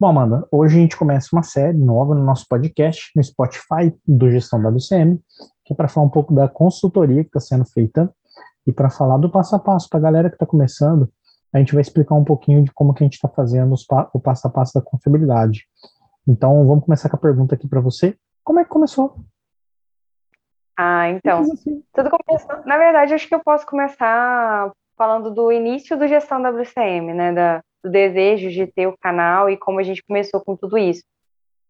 Bom, Amanda, hoje a gente começa uma série nova no nosso podcast, no Spotify do Gestão WCM, que é para falar um pouco da consultoria que está sendo feita e para falar do passo a passo para a galera que está começando. A gente vai explicar um pouquinho de como que a gente está fazendo pa o passo a passo da confiabilidade. Então, vamos começar com a pergunta aqui para você. Como é que começou? Ah, então, tudo começou. Na verdade, acho que eu posso começar falando do início do gestão WCM, né? Da, do desejo de ter o canal e como a gente começou com tudo isso.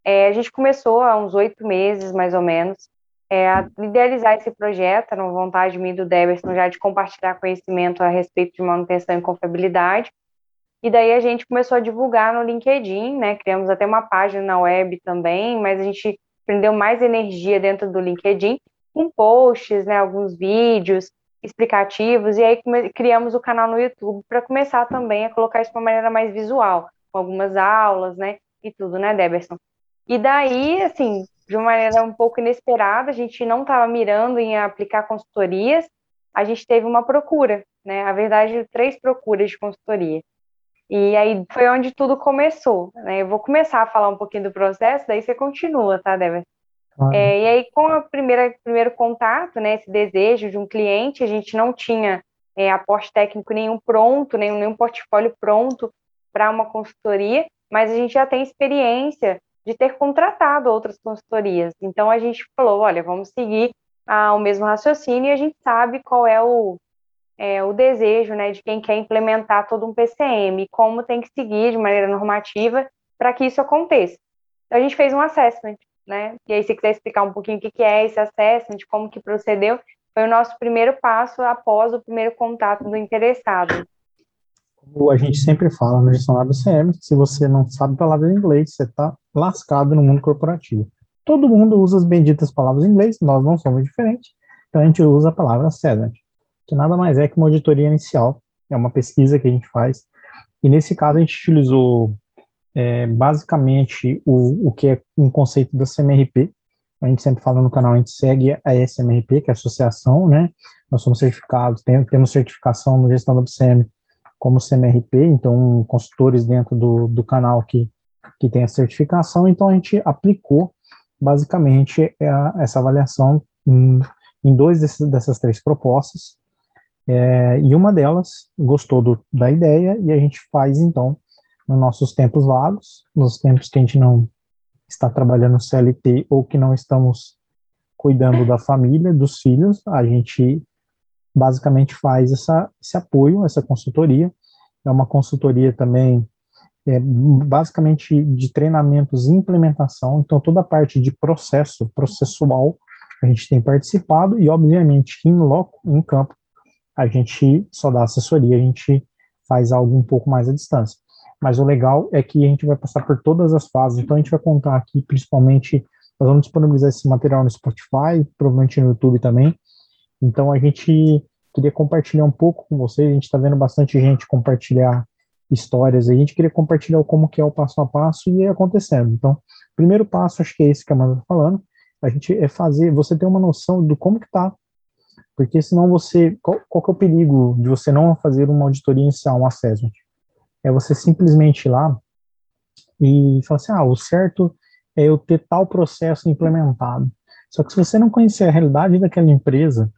É, a gente começou há uns oito meses, mais ou menos, é, a idealizar esse projeto, era uma vontade minha do Deberson já de compartilhar conhecimento a respeito de manutenção e confiabilidade. E daí a gente começou a divulgar no LinkedIn, né? Criamos até uma página na web também, mas a gente prendeu mais energia dentro do LinkedIn, com posts, né? Alguns vídeos, explicativos, e aí criamos o canal no YouTube para começar também a colocar isso de uma maneira mais visual, com algumas aulas, né, e tudo, né, Deberson? E daí, assim, de uma maneira um pouco inesperada, a gente não estava mirando em aplicar consultorias, a gente teve uma procura, né, a verdade, três procuras de consultoria. E aí foi onde tudo começou, né, eu vou começar a falar um pouquinho do processo, daí você continua, tá, É, e aí, com o primeiro contato, né, esse desejo de um cliente, a gente não tinha é, aporte técnico nenhum pronto, nenhum, nenhum portfólio pronto para uma consultoria, mas a gente já tem experiência de ter contratado outras consultorias. Então, a gente falou, olha, vamos seguir ah, o mesmo raciocínio e a gente sabe qual é o, é, o desejo né, de quem quer implementar todo um PCM, como tem que seguir de maneira normativa para que isso aconteça. Então, a gente fez um assessment, né? E aí, se quiser explicar um pouquinho o que é esse assessment, como que procedeu, foi o nosso primeiro passo após o primeiro contato do interessado. Como a gente sempre fala no gestionário CM, se você não sabe palavras em inglês, você está lascado no mundo corporativo. Todo mundo usa as benditas palavras em inglês, nós não somos diferentes, então a gente usa a palavra assessment, que nada mais é que uma auditoria inicial, é uma pesquisa que a gente faz, e nesse caso a gente utilizou é, basicamente o, o que é um conceito da CMRP. A gente sempre fala no canal, a gente segue a SMRP, que é a associação, né? Nós somos certificados, tem, temos certificação no gestão do CM como CMRP, então consultores dentro do, do canal que, que tem a certificação, então a gente aplicou basicamente a, essa avaliação em, em dois desses, dessas três propostas, é, e uma delas gostou do, da ideia e a gente faz então nos nossos tempos vagos, nos tempos que a gente não está trabalhando CLT ou que não estamos cuidando da família, dos filhos, a gente basicamente faz essa, esse apoio, essa consultoria. É uma consultoria também, é, basicamente, de treinamentos e implementação. Então, toda a parte de processo, processual, a gente tem participado e, obviamente, em loco, em campo, a gente só dá assessoria, a gente faz algo um pouco mais à distância. Mas o legal é que a gente vai passar por todas as fases. Então a gente vai contar aqui, principalmente, nós vamos disponibilizar esse material no Spotify, provavelmente no YouTube também. Então a gente queria compartilhar um pouco com vocês. A gente está vendo bastante gente compartilhar histórias. A gente queria compartilhar como que é o passo a passo e ir acontecendo. Então, primeiro passo, acho que é esse que a Amanda está falando. A gente é fazer, você ter uma noção do como que está porque senão você, qual, qual é o perigo de você não fazer uma auditoria inicial, um assessment? É você simplesmente ir lá e falar assim, ah, o certo é eu ter tal processo implementado. Só que se você não conhecer a realidade daquela empresa,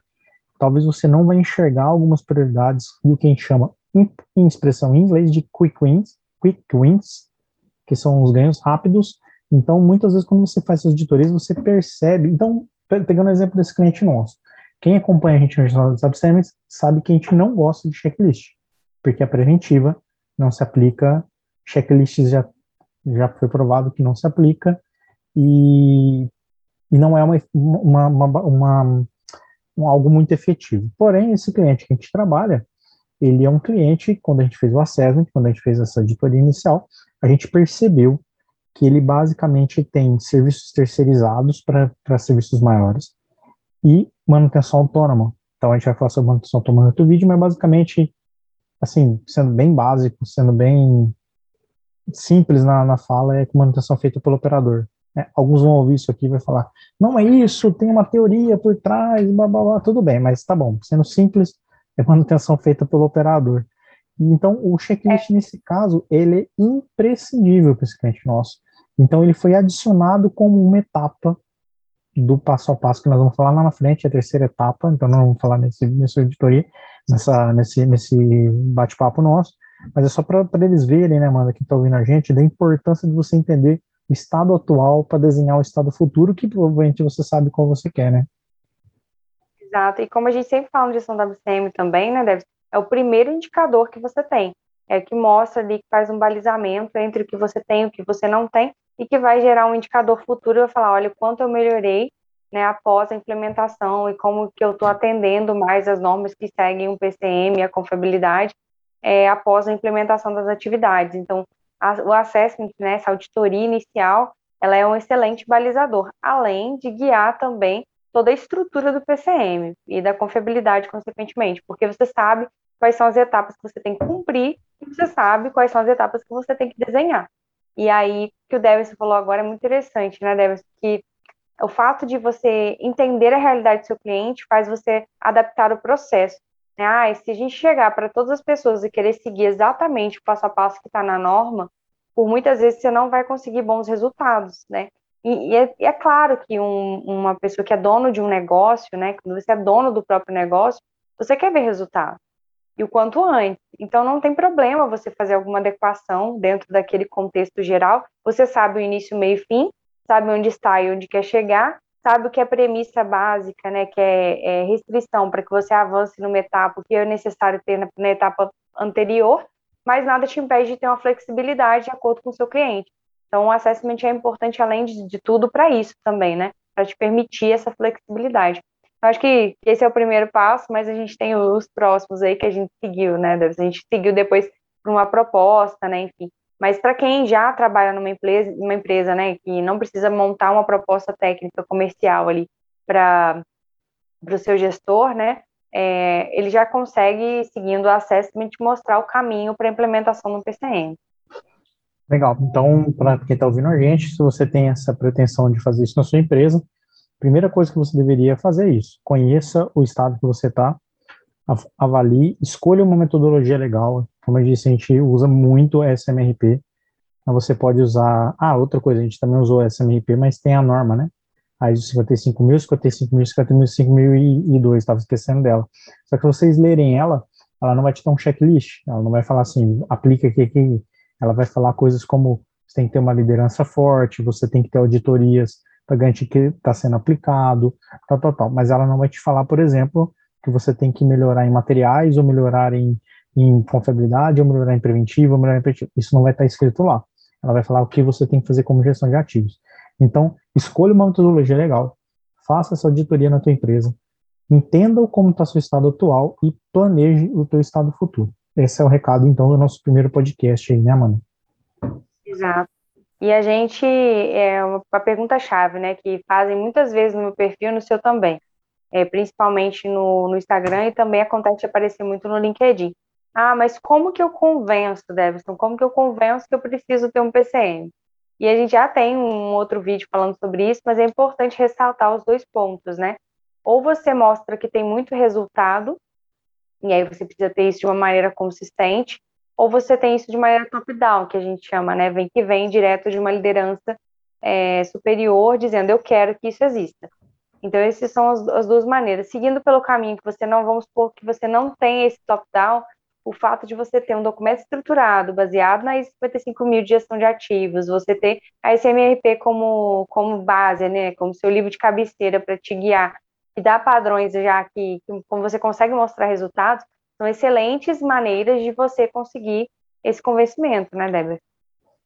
talvez você não vai enxergar algumas prioridades e o que a gente chama, em expressão em inglês, de quick wins, quick wins, que são os ganhos rápidos. Então, muitas vezes, quando você faz essas auditorias, você percebe. Então, pegando o exemplo desse cliente nosso, quem acompanha a gente no Jornal dos sabe que a gente não gosta de checklist, porque a preventiva não se aplica, checklists já, já foi provado que não se aplica, e, e não é uma, uma, uma, uma um, algo muito efetivo. Porém, esse cliente que a gente trabalha, ele é um cliente, quando a gente fez o assessment, quando a gente fez essa auditoria inicial, a gente percebeu que ele basicamente tem serviços terceirizados para serviços maiores e manutenção autônoma. Então a gente vai falar sobre manutenção autônoma no outro vídeo, mas basicamente assim, sendo bem básico, sendo bem simples na, na fala, é que manutenção feita pelo operador. Né? Alguns vão ouvir isso aqui e vai falar, não é isso, tem uma teoria por trás, blá, blá, blá. tudo bem, mas tá bom, sendo simples, é manutenção feita pelo operador. Então, o checklist, é. nesse caso, ele é imprescindível para esse cliente nosso. Então, ele foi adicionado como uma etapa do passo a passo que nós vamos falar lá na frente, a terceira etapa, então não vamos falar nesse, nessa editoria, nessa, nesse, nesse bate-papo nosso, mas é só para eles verem, né, mano, que está ouvindo a gente, da importância de você entender o estado atual para desenhar o estado futuro, que provavelmente você sabe qual você quer, né? Exato, e como a gente sempre fala de gestão WCM também, né, deve, é o primeiro indicador que você tem, é que mostra ali, que faz um balizamento entre o que você tem e o que você não tem, e que vai gerar um indicador futuro e vai falar, olha, quanto eu melhorei né, após a implementação e como que eu estou atendendo mais as normas que seguem o PCM, a confiabilidade, é, após a implementação das atividades. Então, a, o assessment, né, essa auditoria inicial, ela é um excelente balizador, além de guiar também toda a estrutura do PCM e da confiabilidade, consequentemente, porque você sabe quais são as etapas que você tem que cumprir e você sabe quais são as etapas que você tem que desenhar. E aí, que o Devis falou agora é muito interessante, né, Devis? Que o fato de você entender a realidade do seu cliente faz você adaptar o processo. Né? Ah, se a gente chegar para todas as pessoas e querer seguir exatamente o passo a passo que está na norma, por muitas vezes você não vai conseguir bons resultados, né? E, e, é, e é, claro que um, uma pessoa que é dono de um negócio, né? Quando você é dono do próprio negócio, você quer ver resultado e o quanto antes. Então não tem problema você fazer alguma adequação dentro daquele contexto geral. Você sabe o início, meio e fim, sabe onde está e onde quer chegar, sabe o que é premissa básica, né, que é, é restrição para que você avance numa etapa, o que é necessário ter na, na etapa anterior, mas nada te impede de ter uma flexibilidade de acordo com o seu cliente. Então, o assessment é importante, além de, de tudo, para isso também, né? Para te permitir essa flexibilidade. Acho que esse é o primeiro passo, mas a gente tem os próximos aí que a gente seguiu, né? A gente seguiu depois para uma proposta, né? Enfim. Mas para quem já trabalha numa empresa, uma empresa, né, que não precisa montar uma proposta técnica comercial ali para o seu gestor, né, é, ele já consegue, seguindo o assessment, mostrar o caminho para a implementação no PCM. Legal. Então, para quem está ouvindo a gente, se você tem essa pretensão de fazer isso na sua empresa, primeira coisa que você deveria fazer é isso. Conheça o estado que você está, avalie, escolha uma metodologia legal. Como eu disse, a gente usa muito SMRP. Então você pode usar. Ah, outra coisa, a gente também usou SMRP, mas tem a norma, né? A ISO 55.000, 55.000, 55.002, estava esquecendo dela. Só que vocês lerem ela, ela não vai te dar um checklist, ela não vai falar assim, aplica aqui, aqui. Ela vai falar coisas como você tem que ter uma liderança forte, você tem que ter auditorias para garantir que está sendo aplicado, tal, tal, tal. Mas ela não vai te falar, por exemplo, que você tem que melhorar em materiais, ou melhorar em, em confiabilidade, ou melhorar em preventivo, ou melhorar em preventivo. Isso não vai estar escrito lá. Ela vai falar o que você tem que fazer como gestão de ativos. Então, escolha uma metodologia legal, faça essa auditoria na tua empresa, entenda como está seu estado atual e planeje o teu estado futuro. Esse é o recado, então, do nosso primeiro podcast aí, né, Mano? Exato. E a gente, é uma pergunta-chave, né, que fazem muitas vezes no meu perfil no seu também, é, principalmente no, no Instagram e também acontece aparecer muito no LinkedIn. Ah, mas como que eu convenço, Devson? Como que eu convenço que eu preciso ter um PCM? E a gente já tem um outro vídeo falando sobre isso, mas é importante ressaltar os dois pontos, né? Ou você mostra que tem muito resultado, e aí você precisa ter isso de uma maneira consistente, ou você tem isso de maneira top-down, que a gente chama, né? Vem que vem direto de uma liderança é, superior, dizendo eu quero que isso exista. Então, essas são as, as, duas maneiras. Seguindo pelo caminho que você não, vamos supor que você não tem esse top-down, o fato de você ter um documento estruturado, baseado na ISO 55 mil de gestão de ativos, você ter a SMRP como, como base, né, como seu livro de cabeceira para te guiar, e dar padrões já que, que, como você consegue mostrar resultados, são excelentes maneiras de você conseguir esse convencimento, né, Débora?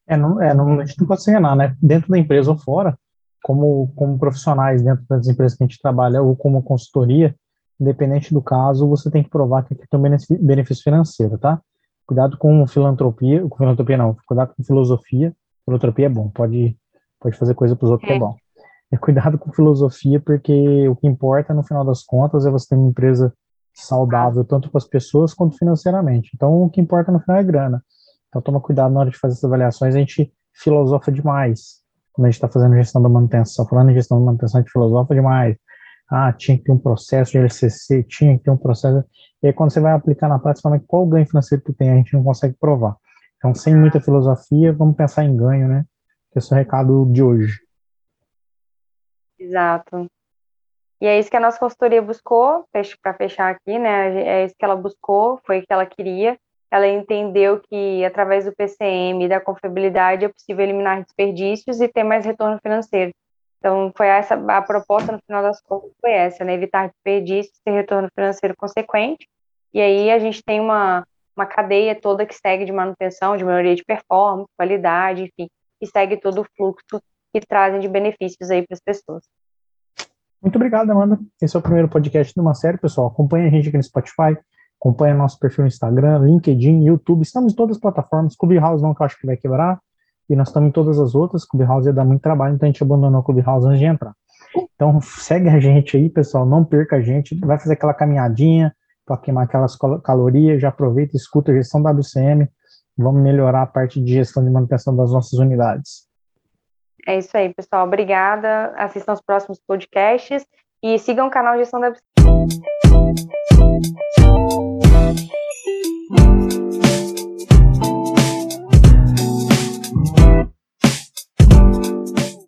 É, não, é, não, a gente não pode se enganar, né? Dentro da empresa ou fora, como, como profissionais dentro das empresas que a gente trabalha ou como consultoria, independente do caso, você tem que provar que tem um benefício financeiro, tá? Cuidado com filantropia, com filantropia não, cuidado com filosofia, filantropia é bom, pode, pode fazer coisa para os outros é. que é bom. É cuidado com filosofia, porque o que importa, no final das contas, é você ter uma empresa saudável tanto para as pessoas quanto financeiramente. Então, o que importa no final é grana. Então, toma cuidado na hora de fazer essas avaliações, a gente filosofa demais. quando a gente está fazendo gestão da manutenção, falando em gestão da manutenção, a gente filosofa demais. Ah, tinha que ter um processo de LCC, tinha que ter um processo. E aí, quando você vai aplicar na prática, fala, qual o ganho financeiro que tem? A gente não consegue provar. Então, sem muita filosofia, vamos pensar em ganho, né? Esse é o recado de hoje. Exato. E é isso que a nossa consultoria buscou, para fechar aqui, né? É isso que ela buscou, foi o que ela queria. Ela entendeu que através do PCM e da confiabilidade é possível eliminar desperdícios e ter mais retorno financeiro. Então, foi essa a proposta no final das contas foi essa, né? Evitar desperdícios, ter retorno financeiro consequente. E aí a gente tem uma, uma cadeia toda que segue de manutenção, de melhoria de performance, qualidade, enfim, que segue todo o fluxo que trazem de benefícios aí para as pessoas. Muito obrigado, Amanda. Esse é o primeiro podcast de uma série, pessoal. Acompanhe a gente aqui no Spotify, acompanhe nosso perfil no Instagram, LinkedIn, YouTube. Estamos em todas as plataformas. Clubhouse não, que eu acho que vai quebrar. E nós estamos em todas as outras. Clubhouse ia dar muito trabalho, então a gente abandonou o Clubhouse antes de entrar. Então segue a gente aí, pessoal. Não perca a gente. Vai fazer aquela caminhadinha para queimar aquelas calorias. Já aproveita, escuta a gestão WCM. Vamos melhorar a parte de gestão de manutenção das nossas unidades. É isso aí, pessoal. Obrigada. Assistam os próximos podcasts e sigam o canal Gestão da